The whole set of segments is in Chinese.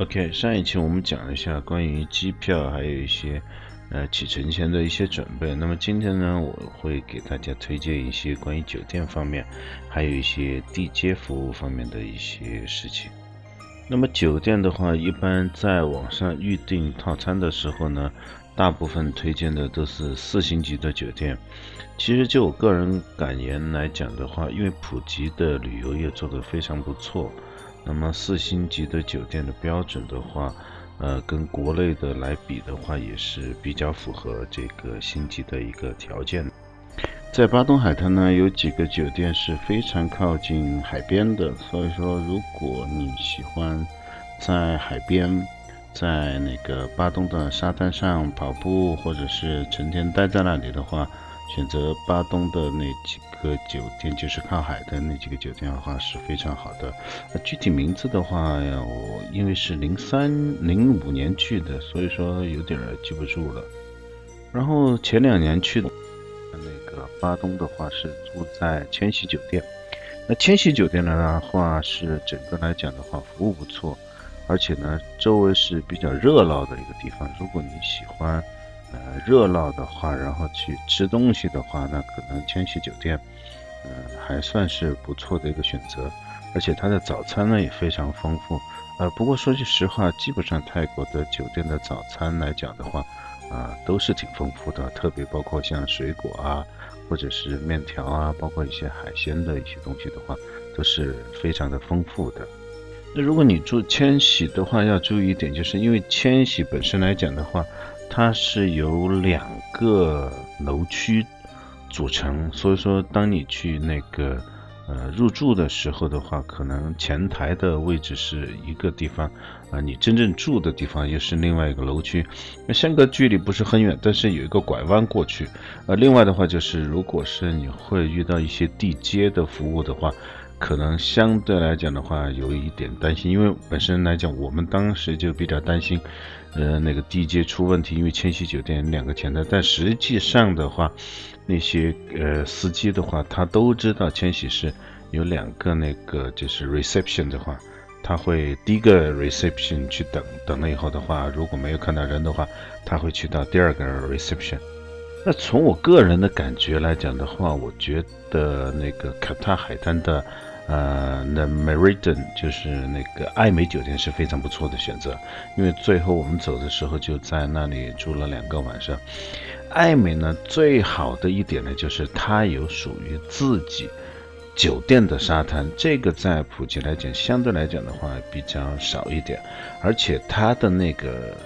OK，上一期我们讲了一下关于机票，还有一些呃启程前的一些准备。那么今天呢，我会给大家推荐一些关于酒店方面，还有一些地接服务方面的一些事情。那么酒店的话，一般在网上预订套餐的时候呢，大部分推荐的都是四星级的酒店。其实就我个人感言来讲的话，因为普吉的旅游业做得非常不错。那么四星级的酒店的标准的话，呃，跟国内的来比的话，也是比较符合这个星级的一个条件。在巴东海滩呢，有几个酒店是非常靠近海边的，所以说如果你喜欢在海边，在那个巴东的沙滩上跑步，或者是成天待在那里的话。选择巴东的那几个酒店，就是靠海的那几个酒店的话是非常好的。那具体名字的话，我因为是零三零五年去的，所以说有点记不住了。然后前两年去的那个巴东的话是住在千禧酒店。那千禧酒店的话是整个来讲的话服务不错，而且呢周围是比较热闹的一个地方。如果你喜欢。呃，热闹的话，然后去吃东西的话，那可能千禧酒店，嗯，还算是不错的一个选择。而且它的早餐呢也非常丰富。呃，不过说句实话，基本上泰国的酒店的早餐来讲的话，啊，都是挺丰富的，特别包括像水果啊，或者是面条啊，包括一些海鲜的一些东西的话，都是非常的丰富的。那如果你住千禧的话，要注意一点，就是因为千禧本身来讲的话。它是由两个楼区组成，所以说当你去那个呃入住的时候的话，可能前台的位置是一个地方，啊，你真正住的地方又是另外一个楼区，那相隔距离不是很远，但是有一个拐弯过去。呃，另外的话就是，如果是你会遇到一些地接的服务的话，可能相对来讲的话有一点担心，因为本身来讲我们当时就比较担心。呃，那个地接出问题，因为千禧酒店两个前台，但实际上的话，那些呃司机的话，他都知道千禧是有两个那个就是 reception 的话，他会第一个 reception 去等，等了以后的话，如果没有看到人的话，他会去到第二个 reception。那从我个人的感觉来讲的话，我觉得那个卡塔海滩的。呃，The Meridian 就是那个爱美酒店是非常不错的选择，因为最后我们走的时候就在那里住了两个晚上。爱美呢，最好的一点呢，就是它有属于自己酒店的沙滩，这个在普吉来讲，相对来讲的话比较少一点，而且它的那个。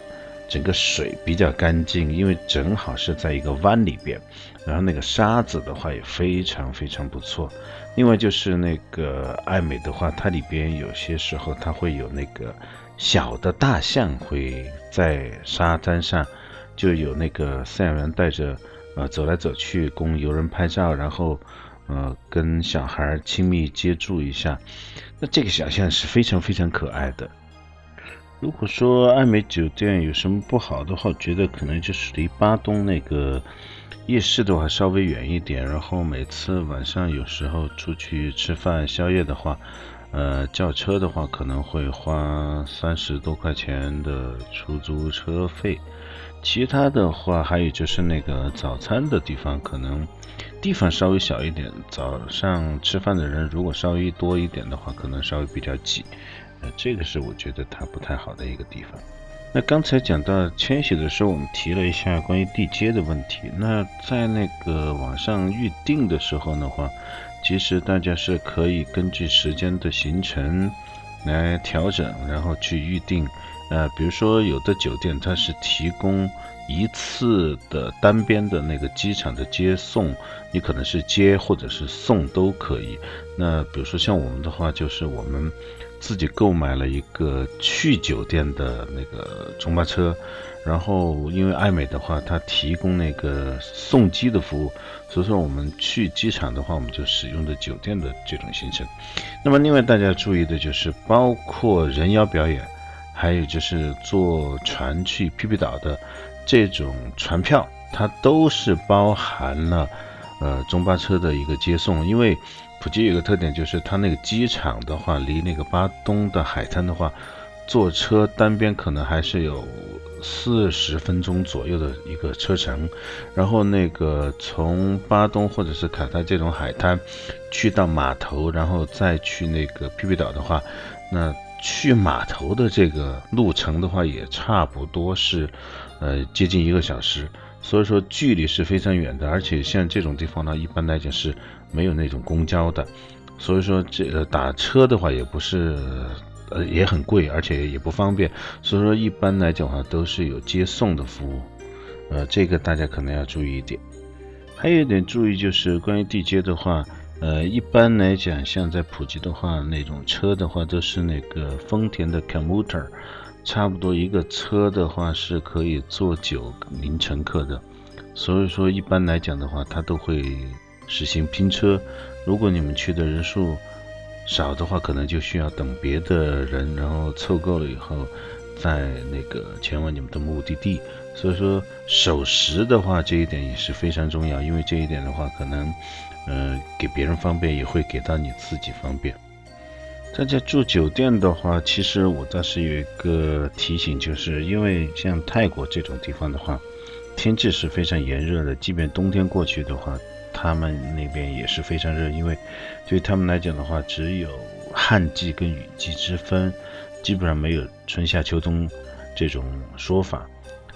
整个水比较干净，因为正好是在一个湾里边，然后那个沙子的话也非常非常不错。另外就是那个爱美的话，它里边有些时候它会有那个小的大象会在沙滩上，就有那个饲养员带着呃走来走去供游人拍照，然后呃跟小孩亲密接触一下，那这个小象是非常非常可爱的。如果说爱美酒店有什么不好的话，觉得可能就是离巴东那个夜市的话稍微远一点，然后每次晚上有时候出去吃饭宵夜的话，呃，叫车的话可能会花三十多块钱的出租车费。其他的话，还有就是那个早餐的地方，可能地方稍微小一点，早上吃饭的人如果稍微多一点的话，可能稍微比较挤。这个是我觉得它不太好的一个地方。那刚才讲到迁徙的时候，我们提了一下关于地接的问题。那在那个网上预定的时候的话，其实大家是可以根据时间的行程来调整，然后去预定。呃，比如说有的酒店它是提供一次的单边的那个机场的接送，你可能是接或者是送都可以。那比如说像我们的话，就是我们。自己购买了一个去酒店的那个中巴车，然后因为爱美的话，它提供那个送机的服务，所以说我们去机场的话，我们就使用的酒店的这种行程。那么另外大家注意的就是，包括人妖表演，还有就是坐船去皮皮岛的这种船票，它都是包含了呃中巴车的一个接送，因为。普吉有个特点，就是它那个机场的话，离那个巴东的海滩的话，坐车单边可能还是有四十分钟左右的一个车程，然后那个从巴东或者是卡塔这种海滩去到码头，然后再去那个皮皮岛的话，那去码头的这个路程的话也差不多是呃接近一个小时，所以说距离是非常远的，而且像这种地方呢，一般来讲是没有那种公交的，所以说这打车的话也不是。呃，也很贵，而且也不方便，所以说一般来讲的话都是有接送的服务，呃，这个大家可能要注意一点。还有一点注意就是关于地接的话，呃，一般来讲像在普吉的话，那种车的话都是那个丰田的 commuter，差不多一个车的话是可以坐九名乘客的，所以说一般来讲的话，它都会实行拼车。如果你们去的人数，少的话，可能就需要等别的人，然后凑够了以后，再那个前往你们的目的地。所以说守时的话，这一点也是非常重要，因为这一点的话，可能，呃，给别人方便，也会给到你自己方便。大家住酒店的话，其实我倒是有一个提醒，就是因为像泰国这种地方的话，天气是非常炎热的，即便冬天过去的话。他们那边也是非常热，因为对他们来讲的话，只有旱季跟雨季之分，基本上没有春夏秋冬这种说法。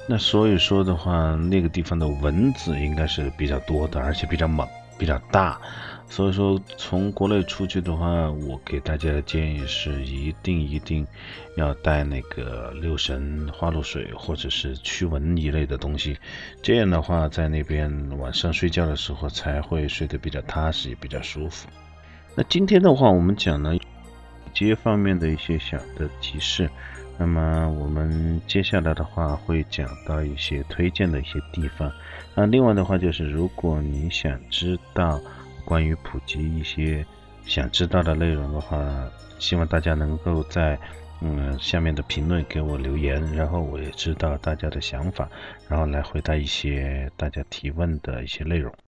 那所以说的话，那个地方的蚊子应该是比较多的，而且比较猛，比较大。所以说，从国内出去的话，我给大家的建议是，一定一定要带那个六神花露水或者是驱蚊一类的东西。这样的话，在那边晚上睡觉的时候才会睡得比较踏实，也比较舒服。那今天的话，我们讲了接方面的一些小的提示。那么我们接下来的话会讲到一些推荐的一些地方。那另外的话就是，如果你想知道。关于普及一些想知道的内容的话，希望大家能够在嗯下面的评论给我留言，然后我也知道大家的想法，然后来回答一些大家提问的一些内容。